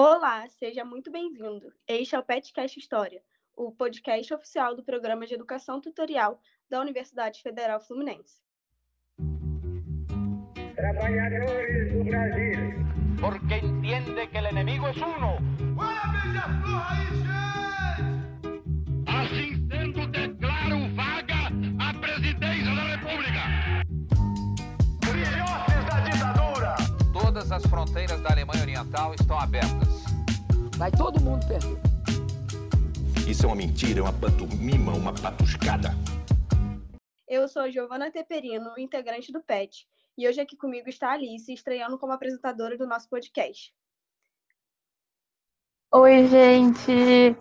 Olá, seja muito bem-vindo. Este é o PetCast História, o podcast oficial do Programa de Educação Tutorial da Universidade Federal Fluminense. Trabalhadores do Brasil. porque entiende que el enemigo es uno. Assim sendo, declaro fronteiras da Alemanha Oriental estão abertas. Vai todo mundo perder. Isso é uma mentira, é uma pantomima, uma patuscada. Eu sou Giovana Teperino, integrante do PET, e hoje aqui comigo está a Alice, estreando como apresentadora do nosso podcast. Oi, gente!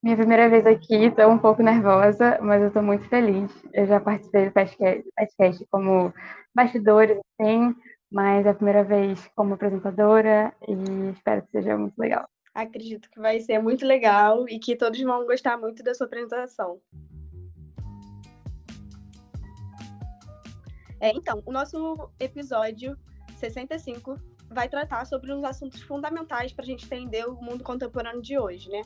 Minha primeira vez aqui, estou um pouco nervosa, mas eu estou muito feliz. Eu já participei do podcast, podcast como bastidores, assim, mas é a primeira vez como apresentadora e espero que seja muito legal. Acredito que vai ser muito legal e que todos vão gostar muito da sua apresentação. É, então, o nosso episódio 65 vai tratar sobre uns assuntos fundamentais para a gente entender o mundo contemporâneo de hoje, né?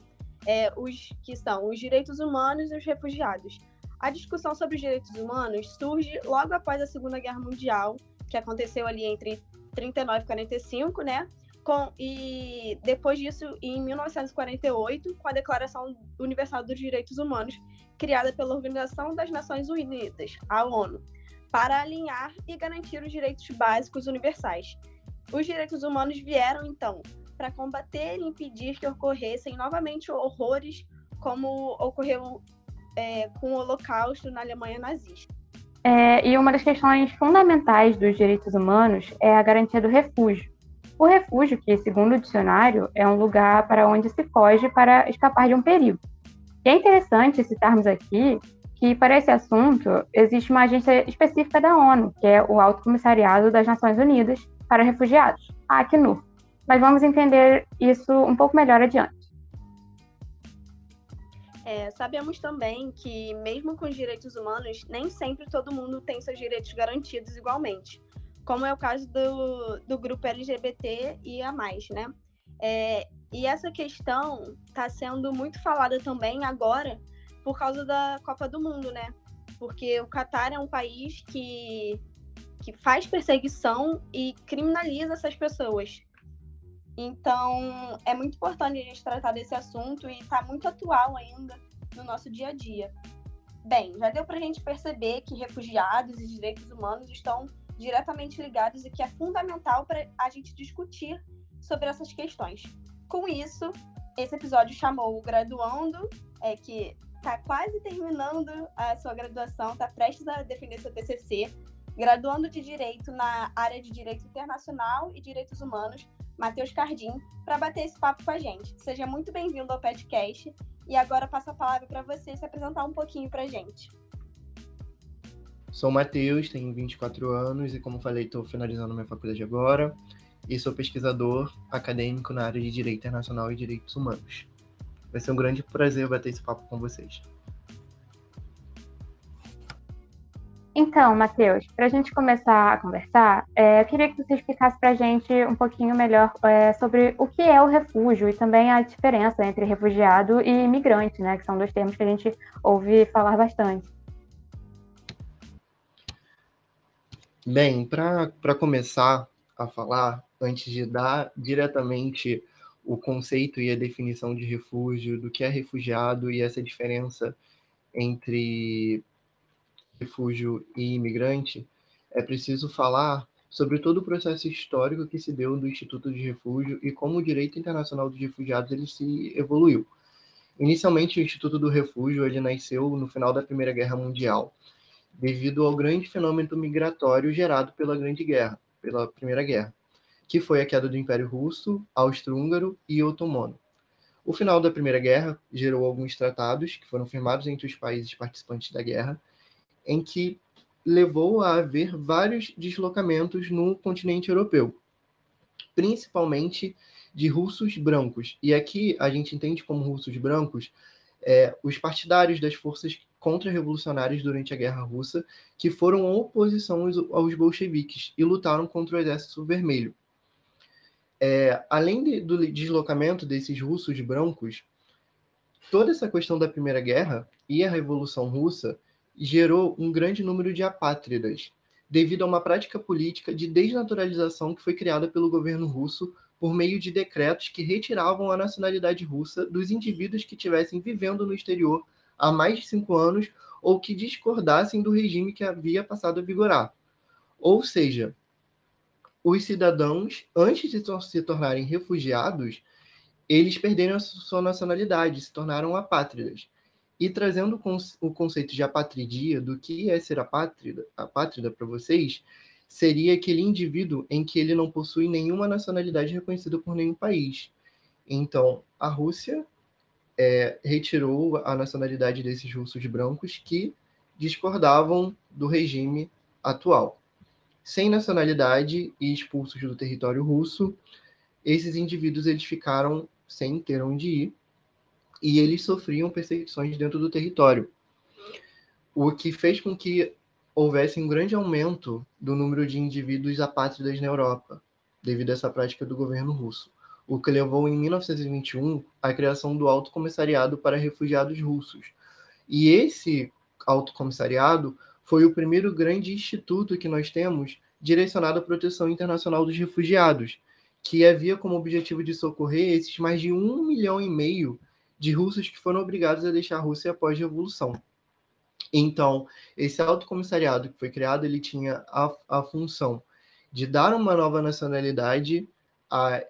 É, os que são os direitos humanos e os refugiados. A discussão sobre os direitos humanos surge logo após a Segunda Guerra Mundial, que aconteceu ali entre 39 e 45, né? Com, e depois disso, em 1948, com a Declaração Universal dos Direitos Humanos, criada pela Organização das Nações Unidas, a ONU, para alinhar e garantir os direitos básicos universais. Os direitos humanos vieram, então, para combater e impedir que ocorressem novamente horrores como ocorreu é, com o Holocausto na Alemanha nazista. É, e uma das questões fundamentais dos direitos humanos é a garantia do refúgio. O refúgio, que, segundo o dicionário, é um lugar para onde se foge para escapar de um perigo. E é interessante citarmos aqui que, para esse assunto, existe uma agência específica da ONU, que é o Alto Comissariado das Nações Unidas para Refugiados, a Acnur. Mas vamos entender isso um pouco melhor adiante. É, sabemos também que, mesmo com os direitos humanos, nem sempre todo mundo tem seus direitos garantidos igualmente, como é o caso do, do grupo LGBT e a mais, né? É, e essa questão está sendo muito falada também agora por causa da Copa do Mundo, né? Porque o Catar é um país que, que faz perseguição e criminaliza essas pessoas. Então, é muito importante a gente tratar desse assunto e está muito atual ainda no nosso dia a dia. Bem, já deu para a gente perceber que refugiados e direitos humanos estão diretamente ligados e que é fundamental para a gente discutir sobre essas questões. Com isso, esse episódio chamou o graduando, é, que está quase terminando a sua graduação, está prestes a defender seu TCC, graduando de Direito na área de Direito Internacional e Direitos Humanos, Matheus Cardim, para bater esse papo com a gente. Seja muito bem-vindo ao podcast e agora passo a palavra para você se apresentar um pouquinho para a gente. Sou Matheus, tenho 24 anos e, como falei, estou finalizando minha faculdade agora e sou pesquisador acadêmico na área de Direito Internacional e Direitos Humanos. Vai ser um grande prazer bater esse papo com vocês. Então, Matheus, para a gente começar a conversar, é, eu queria que você explicasse para a gente um pouquinho melhor é, sobre o que é o refúgio e também a diferença entre refugiado e imigrante, né, que são dois termos que a gente ouve falar bastante. Bem, para começar a falar, antes de dar diretamente o conceito e a definição de refúgio, do que é refugiado e essa diferença entre refúgio e imigrante, é preciso falar sobre todo o processo histórico que se deu do Instituto de Refúgio e como o direito internacional dos refugiados ele se evoluiu. Inicialmente, o Instituto do Refúgio ele nasceu no final da Primeira Guerra Mundial, devido ao grande fenômeno migratório gerado pela Grande Guerra, pela Primeira Guerra, que foi a queda do Império Russo, Austro-Húngaro e Otomano. O final da Primeira Guerra gerou alguns tratados que foram firmados entre os países participantes da guerra, em que levou a haver vários deslocamentos no continente europeu, principalmente de russos brancos. E aqui a gente entende como russos brancos é, os partidários das forças contra-revolucionárias durante a Guerra Russa, que foram oposição aos, aos bolcheviques e lutaram contra o Exército Vermelho. é, além de, do deslocamento desses russos brancos, toda essa questão da Primeira Guerra e a Revolução Russa gerou um grande número de apátridas, devido a uma prática política de desnaturalização que foi criada pelo governo russo por meio de decretos que retiravam a nacionalidade russa dos indivíduos que estivessem vivendo no exterior há mais de cinco anos ou que discordassem do regime que havia passado a vigorar. Ou seja, os cidadãos, antes de se tornarem refugiados, eles perderam a sua nacionalidade, se tornaram apátridas. E trazendo o conceito de apatridia, do que é ser apátrida, apátrida para vocês, seria aquele indivíduo em que ele não possui nenhuma nacionalidade reconhecida por nenhum país. Então, a Rússia é, retirou a nacionalidade desses russos brancos que discordavam do regime atual. Sem nacionalidade e expulsos do território russo, esses indivíduos eles ficaram sem ter onde ir e eles sofriam perseguições dentro do território, o que fez com que houvesse um grande aumento do número de indivíduos apátridas na Europa, devido a essa prática do governo russo, o que levou em 1921 à criação do Alto Comissariado para Refugiados Russos. E esse Alto Comissariado foi o primeiro grande instituto que nós temos direcionado à proteção internacional dos refugiados, que havia como objetivo de socorrer esses mais de um milhão e meio de russos que foram obrigados a deixar a Rússia após a Revolução. Então, esse alto comissariado que foi criado, ele tinha a, a função de dar uma nova nacionalidade a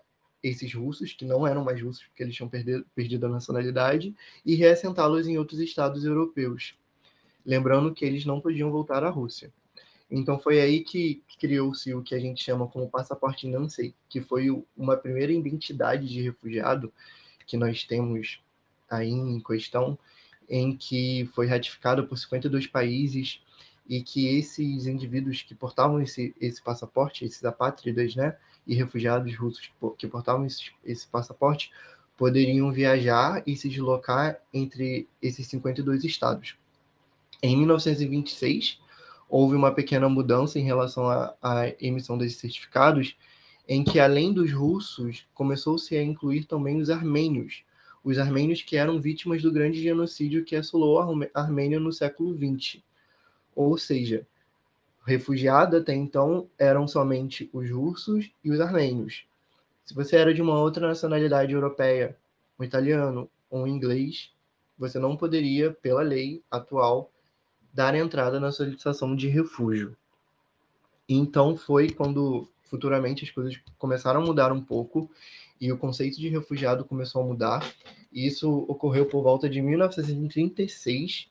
esses russos, que não eram mais russos, porque eles tinham perdido, perdido a nacionalidade, e reassentá-los em outros estados europeus. Lembrando que eles não podiam voltar à Rússia. Então foi aí que criou-se o que a gente chama como passaporte Nancy, que foi uma primeira identidade de refugiado que nós temos aí em questão, em que foi ratificado por 52 países e que esses indivíduos que portavam esse, esse passaporte, esses apátridas, né, e refugiados russos que portavam esse, esse passaporte, poderiam viajar e se deslocar entre esses 52 estados. Em 1926, houve uma pequena mudança em relação à, à emissão desses certificados, em que, além dos russos, começou-se a incluir também os armênios, os armênios que eram vítimas do grande genocídio que assolou a Armênia no século XX. Ou seja, refugiados até então eram somente os russos e os armênios. Se você era de uma outra nacionalidade europeia, um italiano ou um inglês, você não poderia, pela lei atual, dar entrada na solicitação de refúgio. Então foi quando futuramente as coisas começaram a mudar um pouco e o conceito de refugiado começou a mudar. E isso ocorreu por volta de 1936,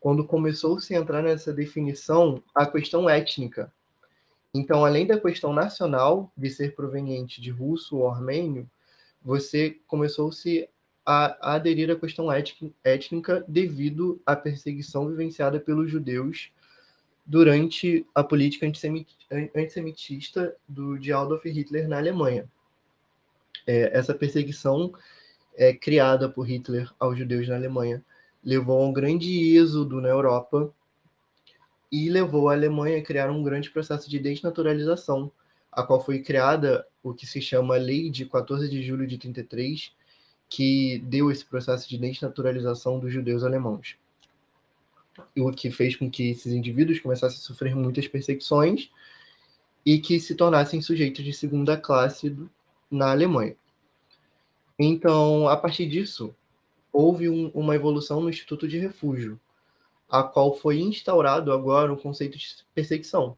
quando começou-se a entrar nessa definição a questão étnica. Então, além da questão nacional de ser proveniente de russo ou armênio, você começou-se a, aderir à questão étnica devido à perseguição vivenciada pelos judeus durante a política antissemitista do, de Adolf Hitler na Alemanha. É, essa perseguição é, criada por Hitler aos judeus na Alemanha levou a um grande êxodo na Europa e levou a Alemanha a criar um grande processo de desnaturalização, a qual foi criada o que se chama Lei de 14 de julho de 33, que deu esse processo de desnaturalização dos judeus alemãos. O que fez com que esses indivíduos começassem a sofrer muitas perseguições e que se tornassem sujeitos de segunda classe na Alemanha. Então, a partir disso, houve um, uma evolução no Instituto de Refúgio, a qual foi instaurado agora o conceito de perseguição.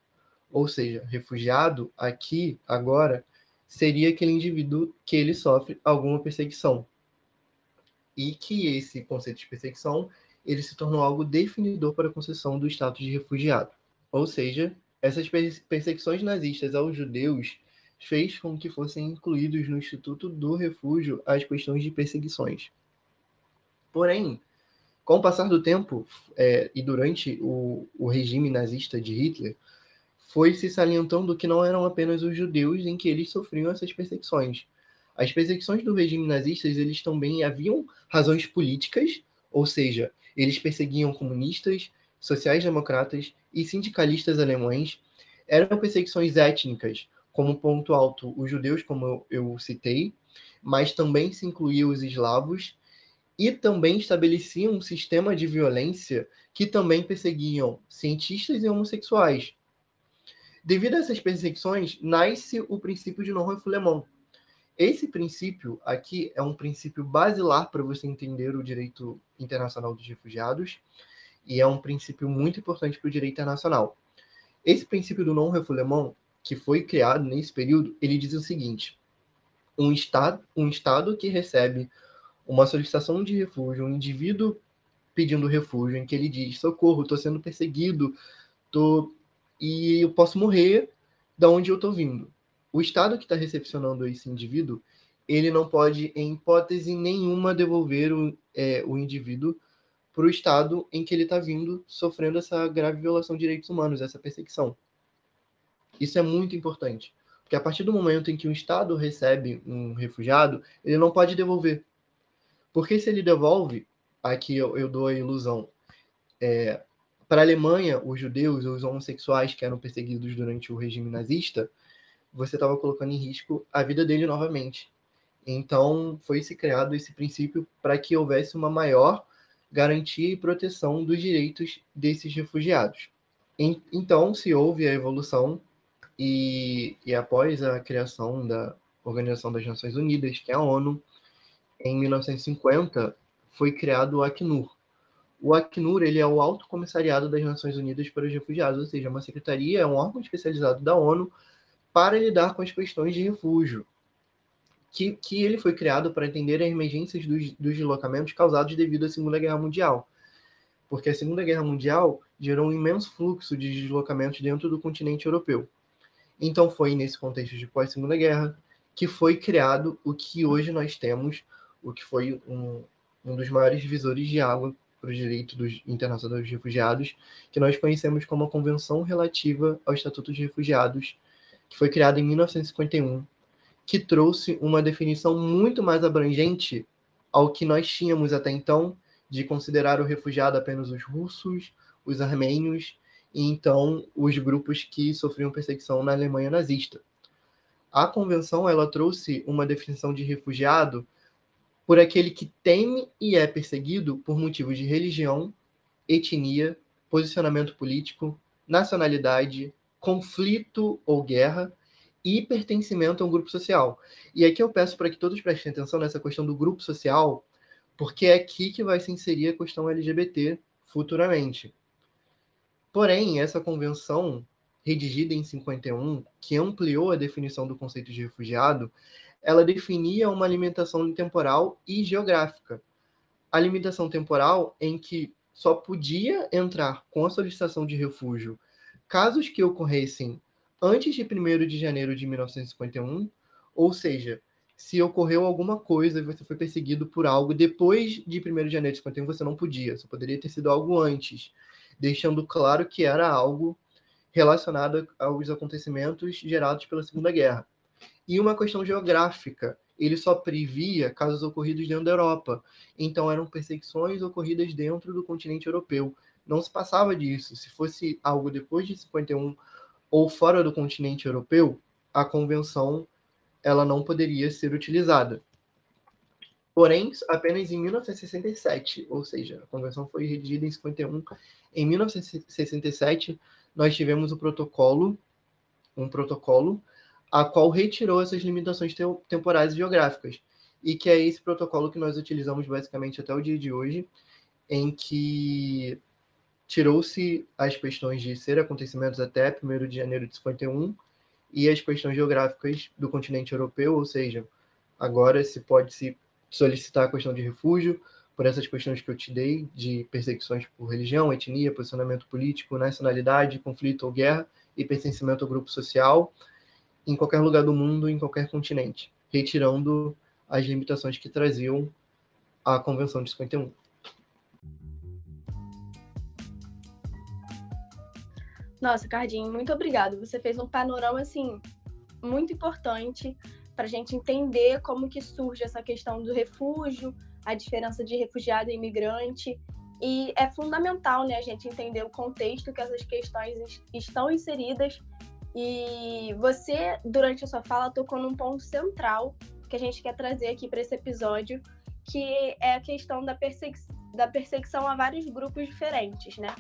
Ou seja, refugiado aqui, agora, seria aquele indivíduo que ele sofre alguma perseguição e que esse conceito de perseguição ele se tornou algo definidor para a concessão do status de refugiado. Ou seja, essas perseguições nazistas aos judeus fez com que fossem incluídos no Instituto do Refúgio as questões de perseguições. Porém, com o passar do tempo é, e durante o, o regime nazista de Hitler, foi se salientando que não eram apenas os judeus em que eles sofriam essas perseguições, as perseguições do regime nazista, eles também haviam razões políticas, ou seja, eles perseguiam comunistas, sociais-democratas e sindicalistas alemães. Eram perseguições étnicas, como ponto alto os judeus, como eu, citei, mas também se incluía os eslavos e também estabelecia um sistema de violência que também perseguiam cientistas e homossexuais. Devido a essas perseguições, nasce o princípio de non-refoulement. Esse princípio aqui é um princípio basilar para você entender o direito internacional dos refugiados e é um princípio muito importante para o direito internacional. Esse princípio do non-refoulement, que foi criado nesse período, ele diz o seguinte: um estado, um estado que recebe uma solicitação de refúgio, um indivíduo pedindo refúgio, em que ele diz: socorro, estou sendo perseguido, tô e eu posso morrer da onde eu estou vindo. O Estado que está recepcionando esse indivíduo, ele não pode, em hipótese nenhuma, devolver o, é, o indivíduo para o Estado em que ele está vindo, sofrendo essa grave violação de direitos humanos, essa perseguição. Isso é muito importante, porque a partir do momento em que um Estado recebe um refugiado, ele não pode devolver. Porque se ele devolve, aqui eu, eu dou a ilusão, é, para a Alemanha, os judeus, os homossexuais que eram perseguidos durante o regime nazista, você estava colocando em risco a vida dele novamente. Então, foi se criado esse princípio para que houvesse uma maior garantia e proteção dos direitos desses refugiados. Então, se houve a evolução e, e após a criação da Organização das Nações Unidas, que é a ONU, em 1950, foi criado o Acnur. O Acnur ele é o Alto Comissariado das Nações Unidas para os Refugiados, ou seja, uma secretaria, é um órgão especializado da ONU para lidar com as questões de refúgio. Que, que ele foi criado para atender as emergências dos, dos deslocamentos causados devido à Segunda Guerra Mundial. Porque a Segunda Guerra Mundial gerou um imenso fluxo de deslocamentos dentro do continente europeu. Então foi nesse contexto de pós-Segunda Guerra que foi criado o que hoje nós temos o que foi um, um dos maiores divisores de água para o direito dos internacional dos refugiados, que nós conhecemos como a Convenção Relativa ao Estatuto de Refugiados, que foi criada em 1951, que trouxe uma definição muito mais abrangente ao que nós tínhamos até então, de considerar o refugiado apenas os russos, os armênios e então os grupos que sofriam perseguição na Alemanha nazista. A convenção ela trouxe uma definição de refugiado por aquele que teme e é perseguido por motivos de religião, etnia, posicionamento político, nacionalidade, conflito ou guerra e pertencimento a um grupo social. E aqui eu peço para que todos prestem atenção nessa questão do grupo social, porque é aqui que vai se inserir a questão LGBT futuramente. Porém, essa convenção, redigida em 51, que ampliou a definição do conceito de refugiado, ela definia uma limitação temporal e geográfica. A limitação temporal em que só podia entrar com a solicitação de refúgio casos que ocorressem antes de 1 de janeiro de 1951, ou seja, se ocorreu alguma coisa e você foi perseguido por algo depois de 1 de janeiro de 51, você não podia, só poderia ter sido algo antes, deixando claro que era algo relacionado aos acontecimentos gerados pela Segunda Guerra e uma questão geográfica. Ele só previa casos ocorridos dentro da Europa. Então eram perseguições ocorridas dentro do continente europeu. Não se passava disso. Se fosse algo depois de 51 ou fora do continente europeu, a convenção ela não poderia ser utilizada. Porém, apenas em 1967, ou seja, a convenção foi redigida em 51. Em 1967, nós tivemos o protocolo, um protocolo a qual retirou essas limitações temporais e geográficas, e que é esse protocolo que nós utilizamos basicamente até o dia de hoje, em que tirou-se as questões de ser acontecimentos até 1 de janeiro de 51 e as questões geográficas do continente europeu, ou seja, agora se pode se solicitar a questão de refúgio por essas questões que eu te dei, de perseguições por religião, etnia, posicionamento político, nacionalidade, conflito ou guerra e pertencimento ao grupo social, em qualquer lugar do mundo, em qualquer continente, retirando as limitações que traziam a Convenção de 51. Nossa, Cardinho, muito obrigado. Você fez um panorama assim muito importante para a gente entender como que surge essa questão do refúgio, a diferença de refugiado e imigrante. E é fundamental, né, a gente entender o contexto que essas questões estão inseridas E você, durante a sua fala, tocou num ponto central que a gente quer trazer aqui para esse episódio, que é a questão da, persegui da perseguição a vários grupos diferentes, né?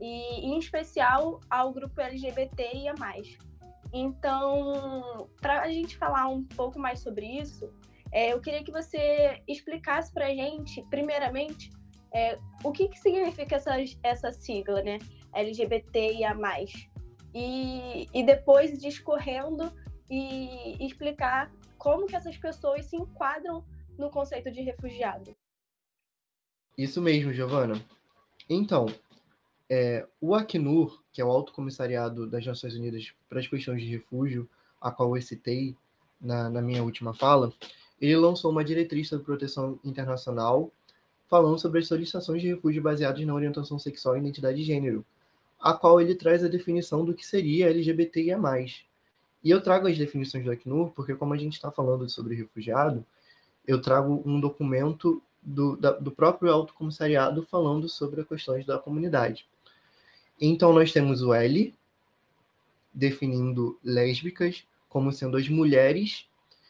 E em especial ao grupo LGBT e a mais. Então, para a gente falar um pouco mais sobre isso, é, eu queria que você explicasse para a gente, primeiramente, é, o que, que significa essa, essa sigla, né? LGBTIA+. E, e depois discorrendo e explicar como que essas pessoas se enquadram no conceito de refugiado. Isso mesmo, Giovana. Então, é, o Acnur, que é o Alto Comissariado das Nações Unidas para as Questões de Refúgio, a qual eu citei na, na minha última fala, ele lançou uma diretriz sobre proteção internacional falando sobre as solicitações de refúgio baseadas na orientação sexual e identidade de gênero, a qual ele traz a definição do que seria LGBTIA+. E eu trago as definições do Acnur porque, como a gente está falando sobre refugiado, eu trago um documento do, da, do próprio Alto Comissariado falando sobre as questões da comunidade. Então, nós temos o L, definindo lésbicas como sendo as mulheres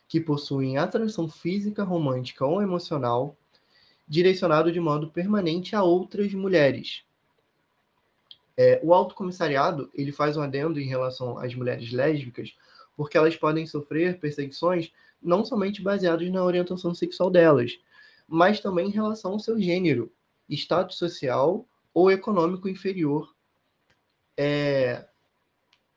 que possuem atração física, romântica ou emocional, direcionado de modo permanente a outras mulheres. É, o Alto Comissariado ele faz um adendo em relação às mulheres lésbicas, porque elas podem sofrer perseguições não somente baseadas na orientação sexual delas, mas também em relação ao seu gênero, status social ou econômico inferior é,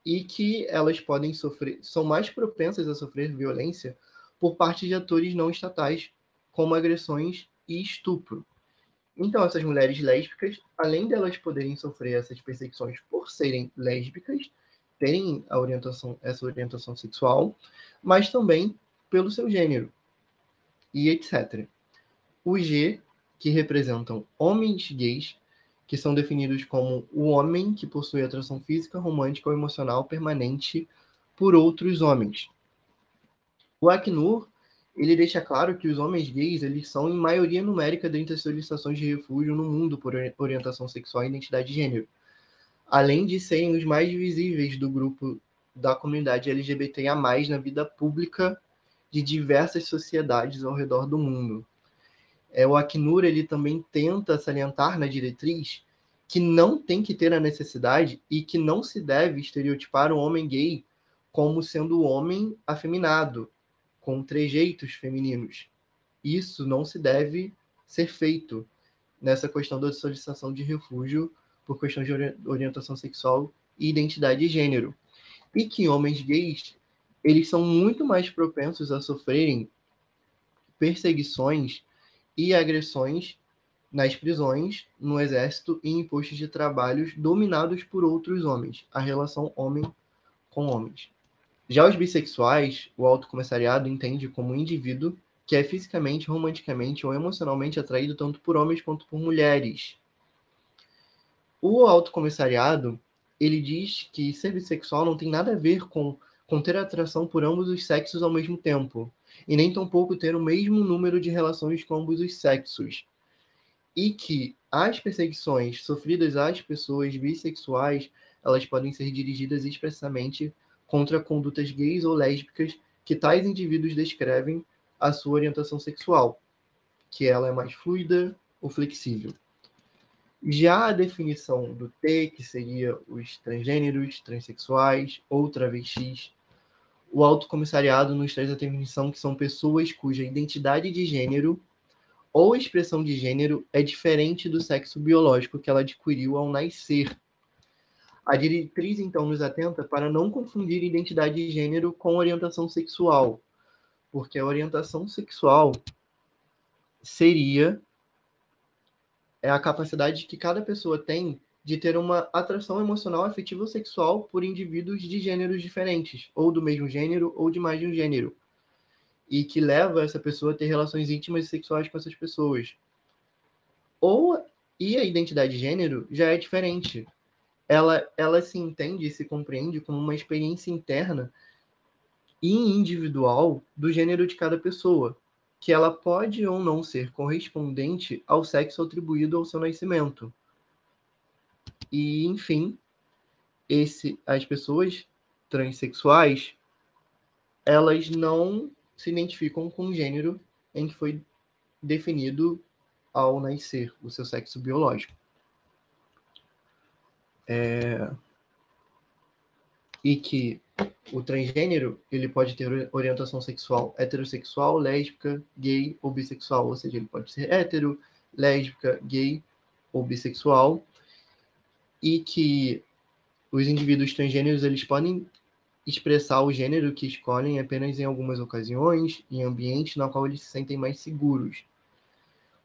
e que elas podem sofrer, são mais propensas a sofrer violência por parte de atores não estatais, como agressões e estupro. Então, essas mulheres lésbicas, além delas poderem sofrer essas perseguições por serem lésbicas, terem a orientação, essa orientação sexual, mas também pelo seu gênero e etc. O G, que representam homens gays, que são definidos como o homem que possui atração física, romântica ou emocional permanente por outros homens. O Acnur, ele deixa claro que os homens gays eles são em maioria numérica dentre as solicitações de refúgio no mundo por orientação sexual e identidade de gênero, além de serem os mais visíveis do grupo da comunidade LGBTIA+, na vida pública de diversas sociedades ao redor do mundo é, o Acnur ele também tenta salientar na diretriz que não tem que ter a necessidade e que não se deve estereotipar o homem gay como sendo o homem afeminado, com trejeitos femininos. Isso não se deve ser feito nessa questão da solicitação de refúgio por questão de orientação sexual e identidade de gênero. E que homens gays, eles são muito mais propensos a sofrerem perseguições e agressões nas prisões, no exército e em postos de trabalhos dominados por outros homens, a relação homem com homens. Já os bissexuais, o Alto Comissariado entende como um indivíduo que é fisicamente, romanticamente ou emocionalmente atraído tanto por homens quanto por mulheres. O Alto Comissariado, ele diz que ser bissexual não tem nada a ver com, com ter atração por ambos os sexos ao mesmo tempo, e nem tampouco ter o mesmo número de relações com ambos os sexos. E que as perseguições sofridas às pessoas bissexuais, elas podem ser dirigidas expressamente contra condutas gays ou lésbicas que tais indivíduos descrevem a sua orientação sexual, que ela é mais fluida ou flexível. Já a definição do T, que seria os transgêneros, transexuais ou travestis, o Alto Comissariado nos traz a definição que são pessoas cuja identidade de gênero ou expressão de gênero é diferente do sexo biológico que ela adquiriu ao nascer. A diretriz, então, nos atenta para não confundir identidade de gênero com orientação sexual, porque a orientação sexual seria é a capacidade que cada pessoa tem de ter uma atração emocional, afetiva sexual por indivíduos de gêneros diferentes, ou do mesmo gênero, ou de mais de um gênero, e que leva essa pessoa a ter relações íntimas e sexuais com essas pessoas. Ou e a identidade de gênero já é diferente. Ela, ela se entende e se compreende como uma experiência interna e individual do gênero de cada pessoa, que ela pode ou não ser correspondente ao sexo atribuído ao seu nascimento. E, enfim, esse, as pessoas transexuais, elas não se identificam com o gênero em que foi definido ao nascer, o seu sexo biológico. É... E que o transgênero ele pode ter orientação sexual heterossexual, lésbica, gay ou bissexual, ou seja, ele pode ser hétero, lésbica, gay ou bissexual, e que os indivíduos transgêneros eles podem expressar o gênero que escolhem apenas em algumas ocasiões, em ambientes na qual eles se sentem mais seguros.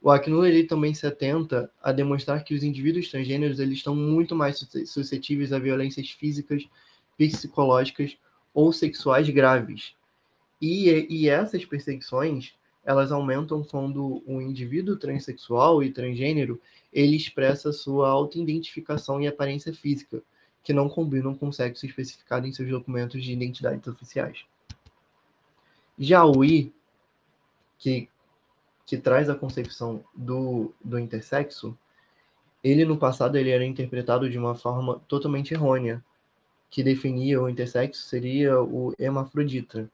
O Acnur ele também se atenta a demonstrar que os indivíduos transgêneros eles estão muito mais suscetíveis a violências físicas, psicológicas ou sexuais graves. E, e essas perseguições elas aumentam quando o indivíduo transexual e transgênero ele expressa sua autoidentificação e aparência física, que não combinam com o sexo especificado em seus documentos de identidades oficiais. Já o I, que, que traz a concepção do, do intersexo, ele no passado ele era interpretado de uma forma totalmente errônea, que definia o intersexo seria o hermafrodita.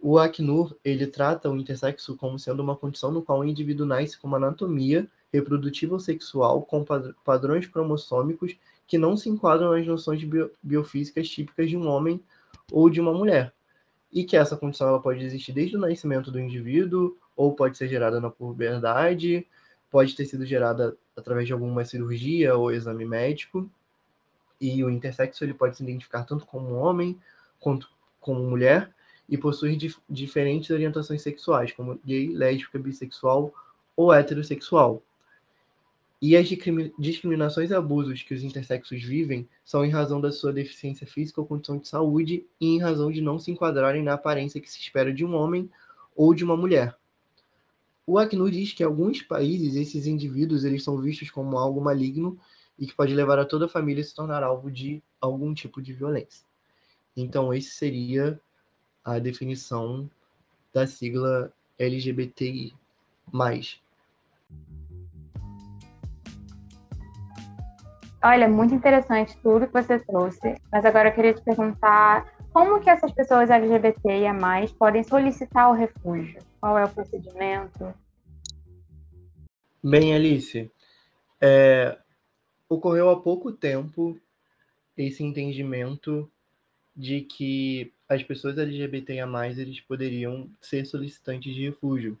O Acnur ele trata o intersexo como sendo uma condição no qual o indivíduo nasce com uma anatomia reprodutiva ou sexual com padrões cromossômicos que não se enquadram nas noções bio biofísicas típicas de um homem ou de uma mulher. E que essa condição ela pode existir desde o nascimento do indivíduo, ou pode ser gerada na puberdade, pode ter sido gerada através de alguma cirurgia ou exame médico. E o intersexo ele pode se identificar tanto como homem quanto como mulher e possui dif diferentes orientações sexuais, como gay, lésbica, bissexual ou heterossexual. E as discriminações e abusos que os intersexos vivem são em razão da sua deficiência física ou condição de saúde e em razão de não se enquadrarem na aparência que se espera de um homem ou de uma mulher. O Acnur diz que em alguns países esses indivíduos eles são vistos como algo maligno e que pode levar a toda a família a se tornar alvo de algum tipo de violência. Então, esse seria a definição da sigla LGBTI. Olha, muito interessante tudo que você trouxe, mas agora eu queria te perguntar como que essas pessoas LGBTIA+, podem solicitar o refúgio? Qual é o procedimento? Bem, Alice, é, ocorreu há pouco tempo esse entendimento de que as pessoas LGBTIA+, eles poderiam ser solicitantes de refúgio.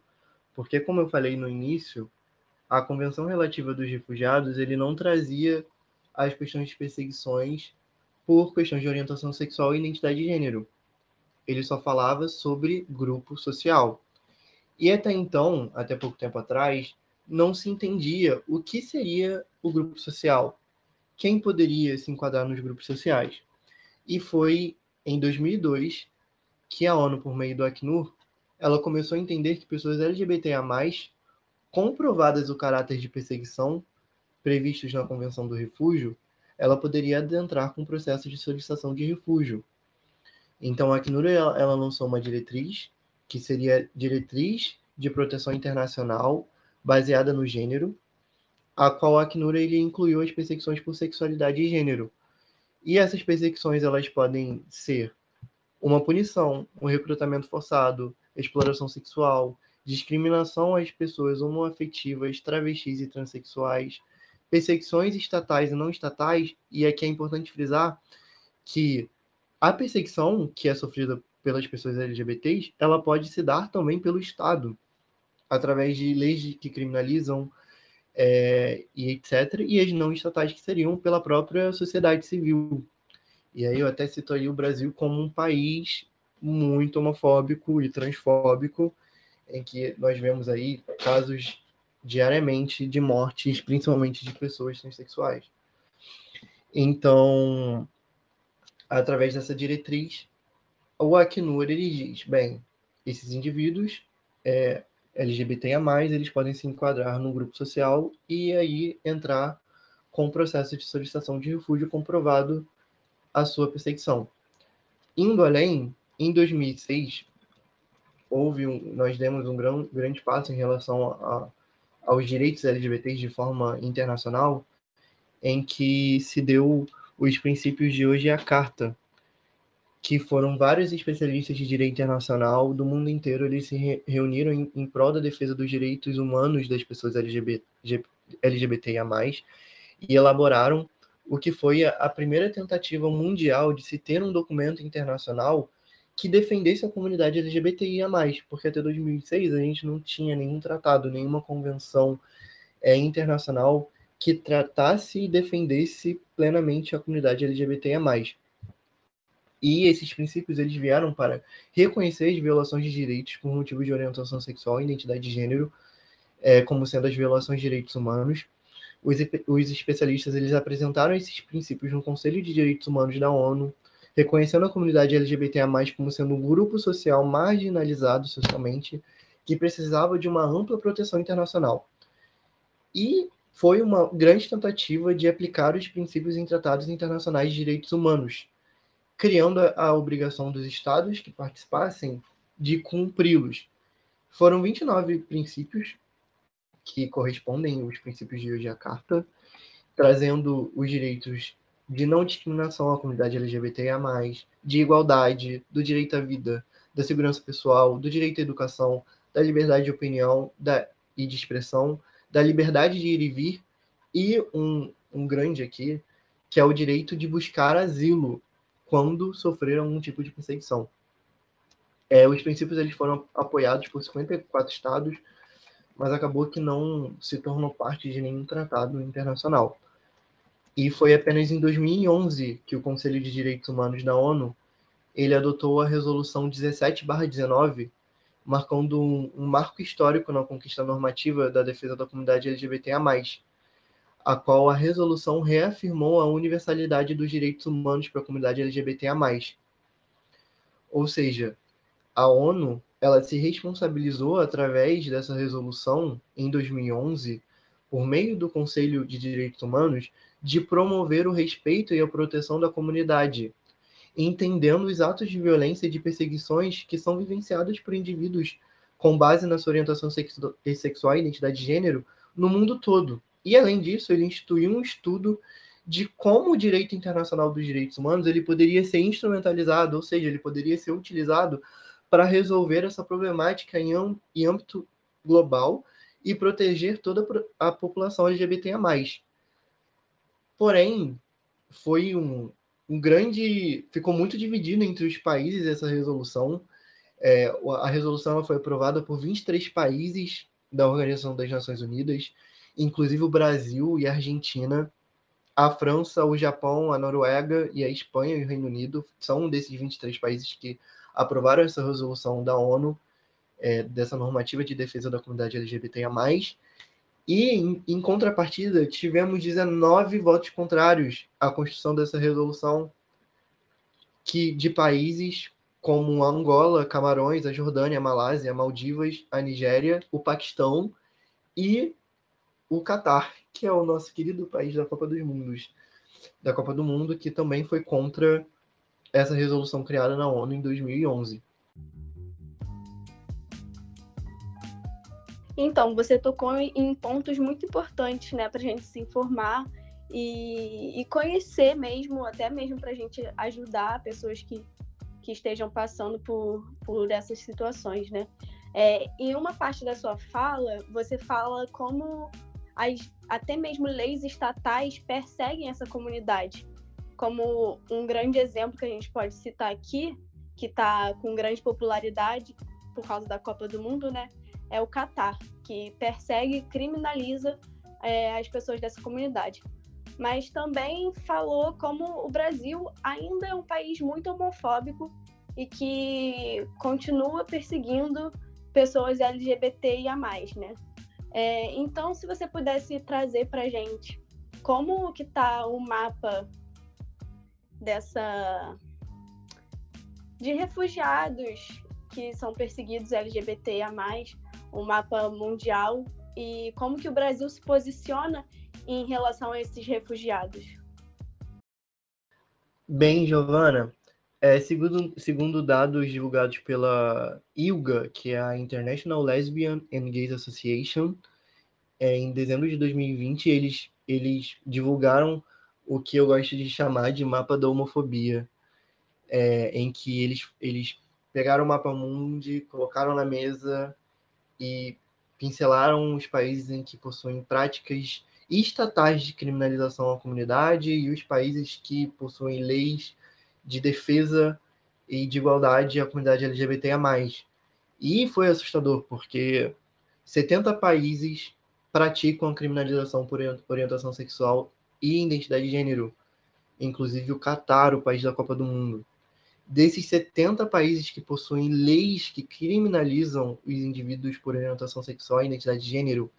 Porque, como eu falei no início, a Convenção Relativa dos Refugiados, ele não trazia as questões de perseguições por questões de orientação sexual e identidade de gênero. Ele só falava sobre grupo social. E até então, até pouco tempo atrás, não se entendia o que seria o grupo social, quem poderia se enquadrar nos grupos sociais. E foi em 2002 que a ONU, por meio do Acnur, ela começou a entender que pessoas LGBTA+, comprovadas o caráter de perseguição, previstos na Convenção do Refúgio, ela poderia adentrar com o processo de solicitação de refúgio. Então, a Acnur ela lançou uma diretriz, que seria diretriz de proteção internacional baseada no gênero, a qual a Acnur ele incluiu as perseguições por sexualidade e gênero. E essas perseguições elas podem ser uma punição, um recrutamento forçado, exploração sexual, discriminação às pessoas homoafetivas, travestis e transexuais, perseguições estatais e não estatais, e aqui é importante frisar que a perseguição que é sofrida pelas pessoas LGBTs, ela pode se dar também pelo Estado, através de leis que criminalizam é, e etc., e as não estatais que seriam pela própria sociedade civil. E aí eu até cito aí o Brasil como um país muito homofóbico e transfóbico, em que nós vemos aí casos diariamente de mortes, principalmente de pessoas transexuais. Então, através dessa diretriz, o Acnur ele diz, bem, esses indivíduos é, LGBTIA+, eles podem se enquadrar num grupo social e aí entrar com o processo de solicitação de refúgio comprovado a sua perseguição. Indo além, em 2006, houve um, nós demos um grão, grande passo em relação a, aos direitos LGBTs de forma internacional, em que se deu os princípios de hoje a carta, que foram vários especialistas de direito internacional do mundo inteiro, eles se re reuniram em, em prol da defesa dos direitos humanos das pessoas LGBT, e elaboraram o que foi a, a primeira tentativa mundial de se ter um documento internacional que defendesse a comunidade LGBTIA+, porque até 2006 a gente não tinha nenhum tratado, nenhuma convenção é, internacional que tratasse e defendesse plenamente a comunidade LGBTIA+. E esses princípios eles vieram para reconhecer as violações de direitos por motivos de orientação sexual e identidade de gênero, é, como sendo as violações de direitos humanos. Os, os especialistas eles apresentaram esses princípios no Conselho de Direitos Humanos da ONU, reconhecendo a comunidade LGBTA+, como sendo um grupo social marginalizado socialmente, que precisava de uma ampla proteção internacional. E foi uma grande tentativa de aplicar os princípios em tratados internacionais de direitos humanos, criando a obrigação dos estados que participassem de cumpri-los. Foram 29 princípios que correspondem aos princípios de Jakarta, trazendo os direitos de não discriminação à comunidade LGBTIA+, de igualdade, do direito à vida, da segurança pessoal, do direito à educação, da liberdade de opinião da, e de expressão, da liberdade de ir e vir, e um, um grande aqui, que é o direito de buscar asilo quando sofreram algum tipo de perseguição. É, os princípios eles foram apoiados por 54 estados, mas acabou que não se tornou parte de nenhum tratado internacional. E foi apenas em 2011 que o Conselho de Direitos Humanos da ONU ele adotou a resolução 17/19, marcando um, um marco histórico na conquista normativa da defesa da comunidade LGBTA+, a qual a resolução reafirmou a universalidade dos direitos humanos para a comunidade LGBTA+. Ou seja, a ONU ela se responsabilizou através dessa resolução em 2011, por meio do Conselho de Direitos Humanos, de promover o respeito e a proteção da comunidade, entendendo os atos de violência e de perseguições que são vivenciados por indivíduos com base na sua orientação sexual e identidade de gênero no mundo todo, e, além disso, ele instituiu um estudo de como o direito internacional dos direitos humanos ele poderia ser instrumentalizado, ou seja, ele poderia ser utilizado para resolver essa problemática em, em âmbito global e proteger toda a população LGBTIA+. Porém, foi um, um grande... ficou muito dividido entre os países essa resolução. É, a resolução foi aprovada por 23 países da Organização das Nações Unidas, inclusive o Brasil e a Argentina, a França, o Japão, a Noruega e a Espanha e o Reino Unido são desses 23 países que aprovaram essa resolução da ONU, é, dessa normativa de defesa da comunidade LGBTIA+, e, em, em, contrapartida, tivemos 19 votos contrários à construção dessa resolução, que de países como a Angola, Camarões, a Jordânia, a Malásia, a Maldivas, a Nigéria, o Paquistão e o Catar, que é o nosso querido país da Copa dos Mundos, da Copa do Mundo, que também foi contra essa resolução criada na ONU em 2011. Então, você tocou em pontos muito importantes, né, para a gente se informar e, e conhecer mesmo, até mesmo para a gente ajudar pessoas que, que estejam passando por, por essas situações, né? É, em uma parte da sua fala, você fala como as, até mesmo leis estatais perseguem essa comunidade. Como um grande exemplo que a gente pode citar aqui, que está com grande popularidade por causa da Copa do Mundo, né? É o Catar, que persegue e criminaliza é, as pessoas dessa comunidade. Mas também falou como o Brasil ainda é um país muito homofóbico e que continua perseguindo pessoas LGBTIA+, né? É, então, se você pudesse trazer para gente como que está o mapa dessa de refugiados que são perseguidos LGBTIA+, o mapa mundial e como que o Brasil se posiciona em relação a esses refugiados. Bem, Giovana, é, segundo, segundo dados divulgados pela ILGA, que é a International Lesbian and Gays Association, é, em dezembro de 2020, eles, eles divulgaram o que eu gosto de chamar de mapa da homofobia. é, em que eles, eles pegaram o mapa mundi, colocaram na mesa e pincelaram os países em que possuem práticas estatais de criminalização à comunidade e os países que possuem leis de defesa e de igualdade à comunidade LGBTIA+. E foi assustador, porque 70 países praticam a criminalização por orientação sexual e identidade de gênero, inclusive o Catar, o país da Copa do Mundo. Desses 70 países que possuem leis que criminalizam os indivíduos por orientação sexual e identidade de gênero,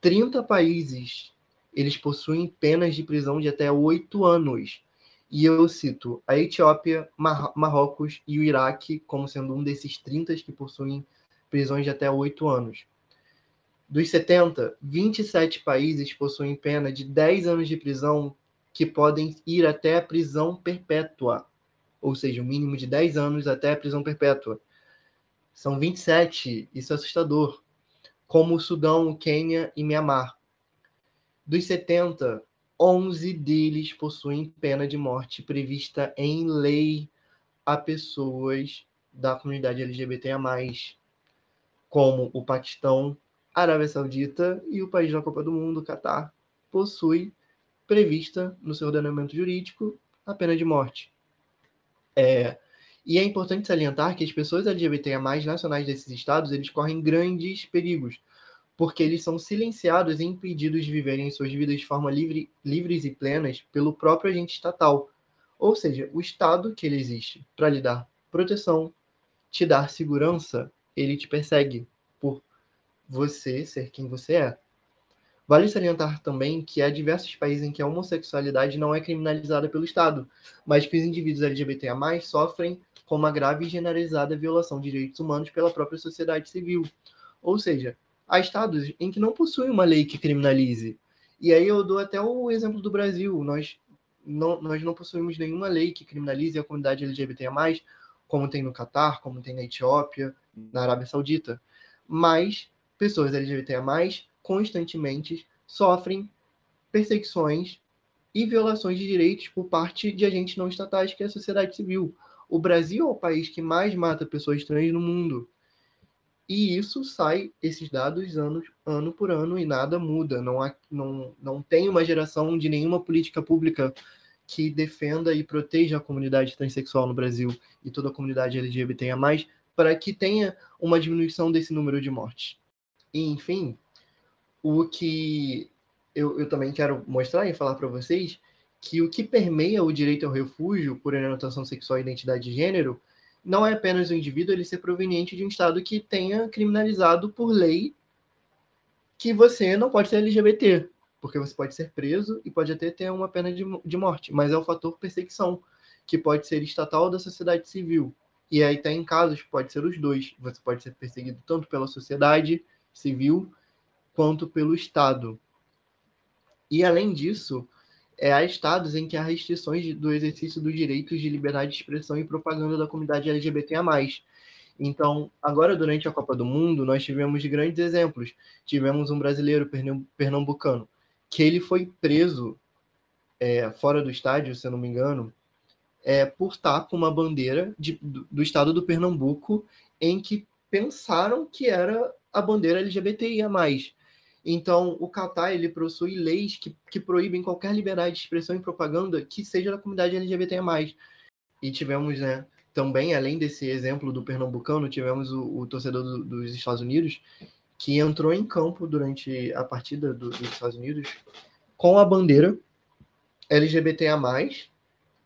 30 países eles possuem penas de prisão de até oito anos. E eu cito a Etiópia, Mar Marrocos e o Iraque como sendo um desses 30 que possuem prisões de até oito anos. Dos 70, 27 países possuem pena de 10 anos de prisão que podem ir até a prisão perpétua, ou seja, o um mínimo de 10 anos até a prisão perpétua. São 27, isso é assustador, como o Sudão, o Quênia e Mianmar. Dos 70, 11 deles possuem pena de morte prevista em lei a pessoas da comunidade LGBTIA+, como o Paquistão, Arábia Saudita e o país da Copa do Mundo, Catar, possui prevista no seu ordenamento jurídico a pena de morte. É, e é importante salientar que as pessoas LGBTIA+, nacionais desses estados, eles correm grandes perigos, porque eles são silenciados e impedidos de viverem suas vidas de forma livre, livres e plenas pelo próprio agente estatal, ou seja, o Estado que ele existe para lhe dar proteção, te dar segurança, ele te persegue por você ser quem você é. Vale salientar também que há diversos países em que a homossexualidade não é criminalizada pelo Estado, mas que os indivíduos LGBTA+, sofrem com uma grave e generalizada violação de direitos humanos pela própria sociedade civil. Ou seja, há estados em que não possuem uma lei que criminalize. E aí eu dou até o exemplo do Brasil. Nós não, nós não possuímos nenhuma lei que criminalize a comunidade LGBTA+, como tem no Catar, como tem na Etiópia, na Arábia Saudita. Mas pessoas LGBTIA+, constantemente sofrem perseguições e violações de direitos por parte de agentes não estatais, que é a sociedade civil. O Brasil é o país que mais mata pessoas trans no mundo. E isso sai, esses dados, ano, ano por ano, e nada muda. Não, há, não, não tem uma geração de nenhuma política pública que defenda e proteja a comunidade transexual no Brasil e toda a comunidade LGBTIA+, para que tenha uma diminuição desse número de mortes. Enfim, o que eu, eu também quero mostrar e falar para vocês que o que permeia o direito ao refúgio por orientação sexual e identidade de gênero não é apenas o indivíduo ele ser proveniente de um estado que tenha criminalizado por lei que você não pode ser LGBT, porque você pode ser preso e pode até ter uma pena de, de morte, mas é o fator perseguição, que pode ser estatal ou da sociedade civil. E aí tem casos, pode ser os dois. Você pode ser perseguido tanto pela sociedade civil quanto pelo Estado. E, além disso, é, há estados em que há restrições do exercício dos direitos de liberdade de expressão e propaganda da comunidade LGBTIA+. Então, agora, durante a Copa do Mundo, nós tivemos grandes exemplos. Tivemos um brasileiro pernambucano, que ele foi preso é, fora do estádio, se eu não me engano, é, por estar com uma bandeira de, do, do estado do Pernambuco, em que pensaram que era a bandeira LGBTIA+. Então, o Catar ele possui leis que, que proíbem qualquer liberdade de expressão e propaganda que seja da comunidade LGBTIA+. E tivemos, né, também, além desse exemplo do pernambucano, tivemos o, o torcedor do, dos Estados Unidos que entrou em campo durante a partida do, dos Estados Unidos com a bandeira LGBTIA+,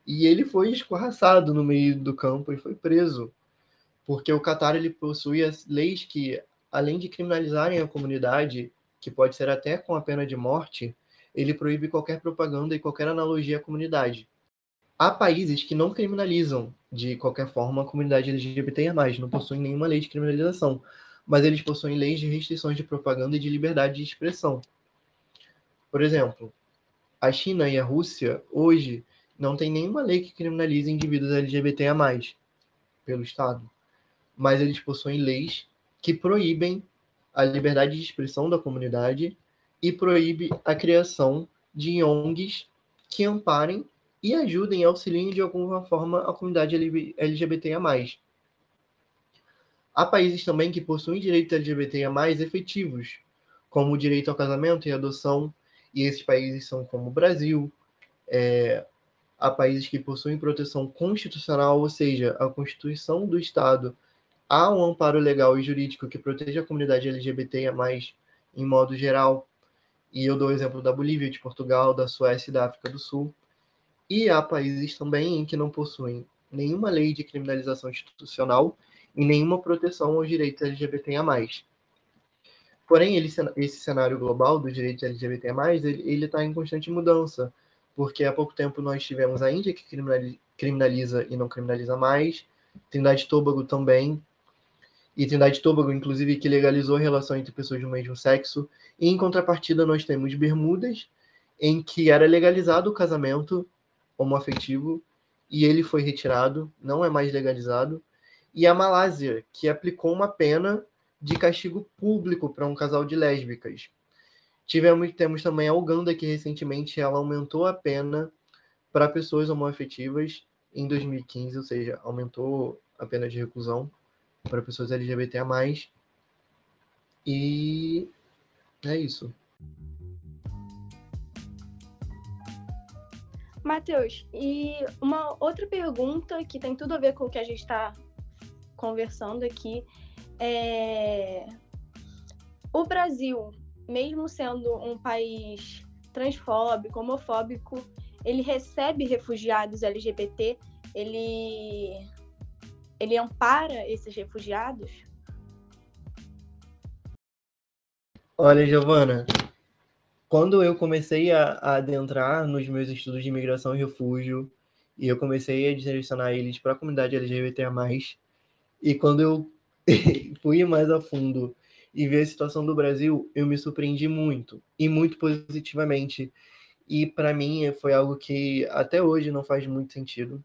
e ele foi escorraçado no meio do campo e foi preso porque o Catar ele possui as leis que, além de criminalizarem a comunidade, que pode ser até com a pena de morte, ele proíbe qualquer propaganda e qualquer analogia à comunidade. Há países que não criminalizam de qualquer forma a comunidade LGBTIA+, não possuem nenhuma lei de criminalização, mas eles possuem leis de restrições de propaganda e de liberdade de expressão. Por exemplo, a China e a Rússia, hoje, não tem nenhuma lei que criminalize indivíduos LGBTIA+, pelo Estado mas eles possuem leis que proíbem a liberdade de expressão da comunidade e proíbe a criação de ONGs que amparem e ajudem e auxiliem de alguma forma a comunidade LGBTIA+. Há países também que possuem direitos LGBTIA+, efetivos, como o direito ao casamento e adoção, e esses países são como o Brasil, é, há países que possuem proteção constitucional, ou seja, a Constituição do Estado há um amparo legal e jurídico que proteja a comunidade LGBTIA+, em modo geral, e eu dou o exemplo da Bolívia, de Portugal, da Suécia e da África do Sul. E há países também em que não possuem nenhuma lei de criminalização institucional e nenhuma proteção aos direitos LGBTIA+. Porém, ele, esse cenário global do direito LGBT+, ele está em constante mudança, porque há pouco tempo nós tivemos a Índia que criminaliza e não criminaliza mais, Trindade e Tobago também, e Trindade e Tobago, inclusive, que legalizou a relação entre pessoas do mesmo sexo, e em contrapartida nós temos Bermudas, em que era legalizado o casamento homoafetivo, e ele foi retirado, não é mais legalizado, e a Malásia, que aplicou uma pena de castigo público para um casal de lésbicas. Tivemos, temos também a Uganda, que recentemente ela aumentou a pena para pessoas homoafetivas. Em 2015, ou seja, aumentou a pena de reclusão para pessoas LGBT a mais. E é isso. Matheus, e uma outra pergunta que tem tudo a ver com o que a gente está conversando aqui é, o Brasil, mesmo sendo um país transfóbico, homofóbico, ele recebe refugiados LGBT, ele, ele ampara esses refugiados? Olha, Giovana, quando eu comecei a, a, adentrar nos meus estudos de imigração e refúgio, e eu comecei a direcionar eles para a comunidade LGBT+, e quando eu fui mais a fundo e ver a situação do Brasil, eu me surpreendi muito, e muito positivamente. E para mim foi algo que até hoje não faz muito sentido,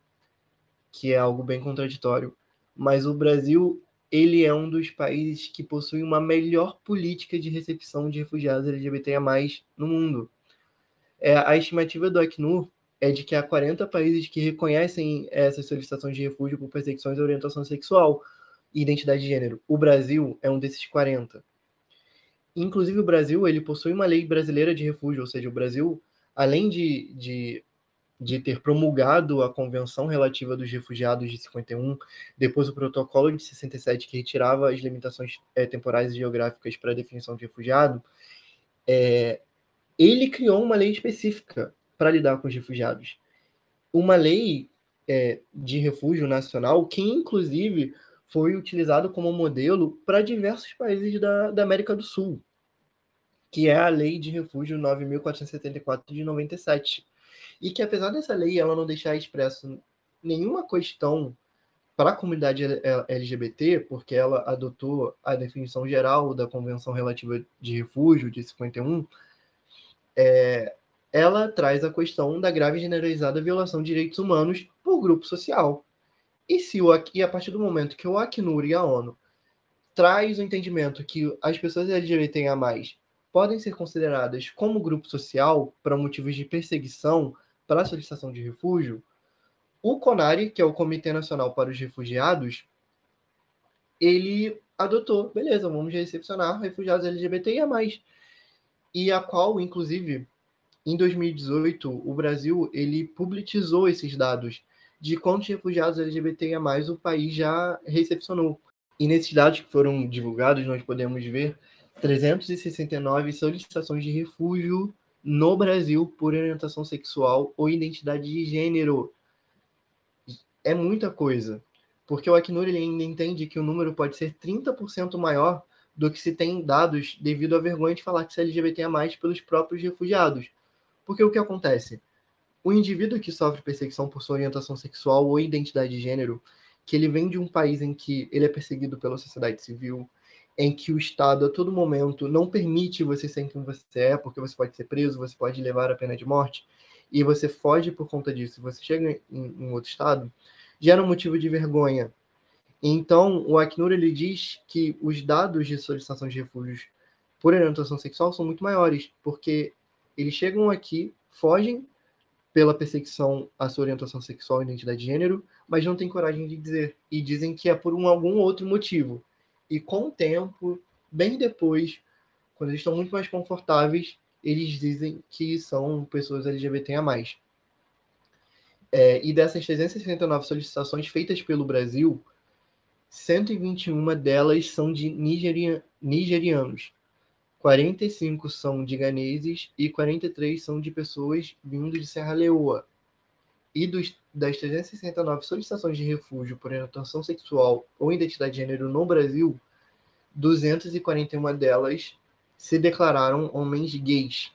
que é algo bem contraditório. Mas o Brasil, ele é um dos países que possui uma melhor política de recepção de refugiados LGBTIA+, no mundo. É, a estimativa do Acnur é de que há 40 países que reconhecem essas solicitações de refúgio por perseguições e orientação sexual, e identidade de gênero. O Brasil é um desses 40. Inclusive, o Brasil ele possui uma lei brasileira de refúgio, ou seja, o Brasil, além de, de, de ter promulgado a Convenção Relativa dos Refugiados de 51, depois o Protocolo de 67, que retirava as limitações é, temporais e geográficas para a definição de refugiado, é, ele criou uma lei específica para lidar com os refugiados. Uma lei é, de refúgio nacional que, inclusive, foi utilizado como modelo para diversos países da, da América do Sul, que é a Lei de Refúgio 9.474 de 97. E que, apesar dessa lei ela não deixar expresso nenhuma questão para a comunidade LGBT, porque ela adotou a definição geral da Convenção Relativa de Refúgio de 51, é, ela traz a questão da grave e generalizada violação de direitos humanos por grupo social. E, se o, e a partir do momento que o Acnur e a ONU traz o entendimento que as pessoas LGBTIA+, podem ser consideradas como grupo social para motivos de perseguição para solicitação de refúgio, o CONARE, que é o Comitê Nacional para os Refugiados, ele adotou, beleza, vamos recepcionar refugiados LGBTIA+. E a qual, inclusive, em 2018, o Brasil ele publicizou esses dados de quantos refugiados LGBTIA+, o país já recepcionou. E nesses dados que foram divulgados, nós podemos ver 369 solicitações de refúgio no Brasil por orientação sexual ou identidade de gênero. É muita coisa, porque o Acnur ele ainda entende que o número pode ser 30% maior do que se tem dados devido à vergonha de falar que se é LGBT mais pelos próprios refugiados. Porque o que acontece? o indivíduo que sofre perseguição por sua orientação sexual ou identidade de gênero, que ele vem de um país em que ele é perseguido pela sociedade civil, em que o Estado a todo momento não permite você ser quem você é, porque você pode ser preso, você pode levar a pena de morte, e você foge por conta disso, você chega em, em outro Estado, gera um motivo de vergonha. Então, o Acnur ele diz que os dados de solicitação de refúgios por orientação sexual são muito maiores, porque eles chegam aqui, fogem pela perseguição à sua orientação sexual e identidade de gênero, mas não têm coragem de dizer. E dizem que é por um, algum outro motivo. E com o tempo, bem depois, quando eles estão muito mais confortáveis, eles dizem que são pessoas LGBT a mais. É, e dessas 369 solicitações feitas pelo Brasil, 121 delas são de nigeria, nigerianos, 45 são de ganeses e 43 são de pessoas vindo de Serra Leoa. E dos, das 369 solicitações de refúgio por orientação sexual ou identidade de gênero no Brasil, 241 delas se declararam homens gays,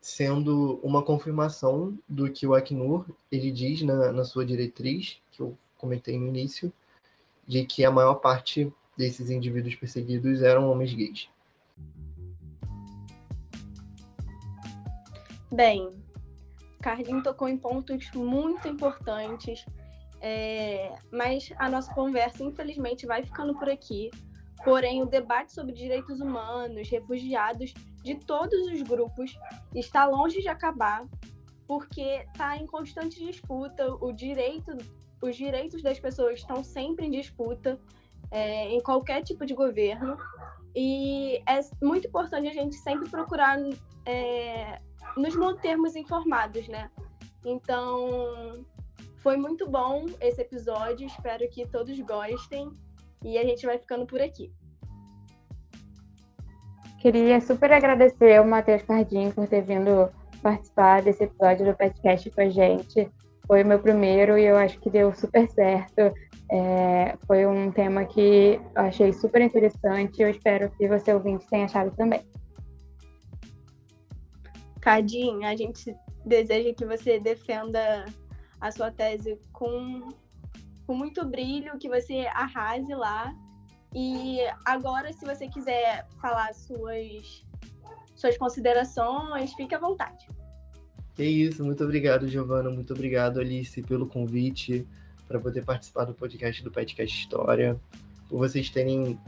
sendo uma confirmação do que o Acnur ele diz na, na sua diretriz, que eu comentei no início, de que a maior parte desses indivíduos perseguidos eram homens gays. Bem, Carlinhos tocou em pontos muito importantes, é, mas a nossa conversa, infelizmente, vai ficando por aqui. Porém, o debate sobre direitos humanos, refugiados de todos os grupos está longe de acabar, porque está em constante disputa. O direito, os direitos das pessoas estão sempre em disputa é, em qualquer tipo de governo. E é muito importante a gente sempre procurar é, nos mantermos informados, né? Então, foi muito bom esse episódio. Espero que todos gostem. E a gente vai ficando por aqui. Queria super agradecer ao Matheus Cardim por ter vindo participar desse episódio do podcast com a gente. Foi o meu primeiro e eu acho que deu super certo. É, foi um tema que eu achei super interessante e eu espero que você ouvinte tenha achado também. Cadinho, a gente deseja que você defenda a sua tese com com muito brilho, que você arrase lá. E agora, se você quiser falar suas, suas considerações, fique à vontade. É isso, muito obrigado, Giovana, muito obrigado, Alice, pelo convite para poder participar do podcast do Petcast História, por vocês terem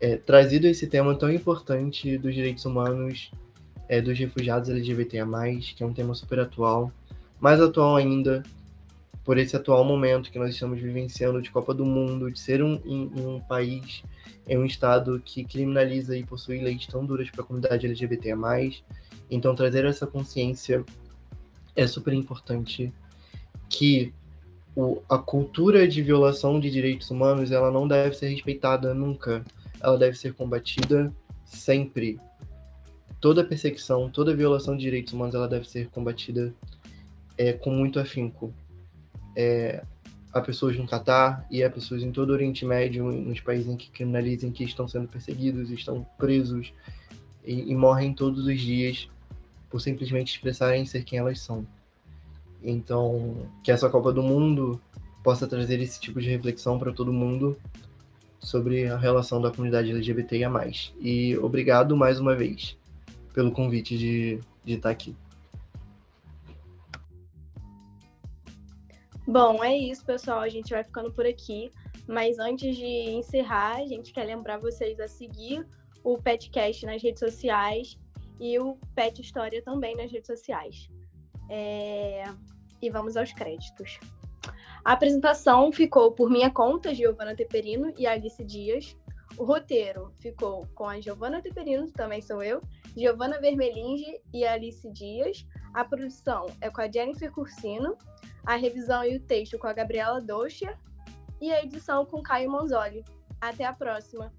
é, trazido esse tema tão importante dos direitos humanos é, dos refugiados LGBTIA+, que é um tema super atual, mais atual ainda por esse atual momento que nós estamos vivenciando de Copa do Mundo, de ser um, um, país, em um estado que criminaliza e possui leis tão duras para a comunidade LGBT+. Então, trazer essa consciência é super importante que o, a cultura de violação de direitos humanos ela não deve ser respeitada nunca. Ela deve ser combatida sempre. Toda perseguição, toda violação de direitos humanos ela deve ser combatida é, com muito afinco é, a pessoas no Catar e a pessoas em todo o Oriente Médio, nos países em que criminalizam, que estão sendo perseguidos, estão presos e, e morrem todos os dias por simplesmente expressarem ser quem elas são. Então, que essa Copa do Mundo possa trazer esse tipo de reflexão para todo mundo sobre a relação da comunidade LGBTIA+. E obrigado mais uma vez pelo convite de, de estar aqui. Bom, é isso, pessoal. A gente vai ficando por aqui. Mas antes de encerrar, a gente quer lembrar vocês a seguir o Petcast nas redes sociais e o Pet História também nas redes sociais. É... E vamos aos créditos. A apresentação ficou por minha conta, Giovana Teperino e Alice Dias. O roteiro ficou com a Giovana Teperino, também sou eu, Giovana Vermelinge e Alice Dias. A produção é com a Jennifer Cursino a revisão e o texto com a Gabriela Docher e a edição com Caio Monzoli. Até a próxima!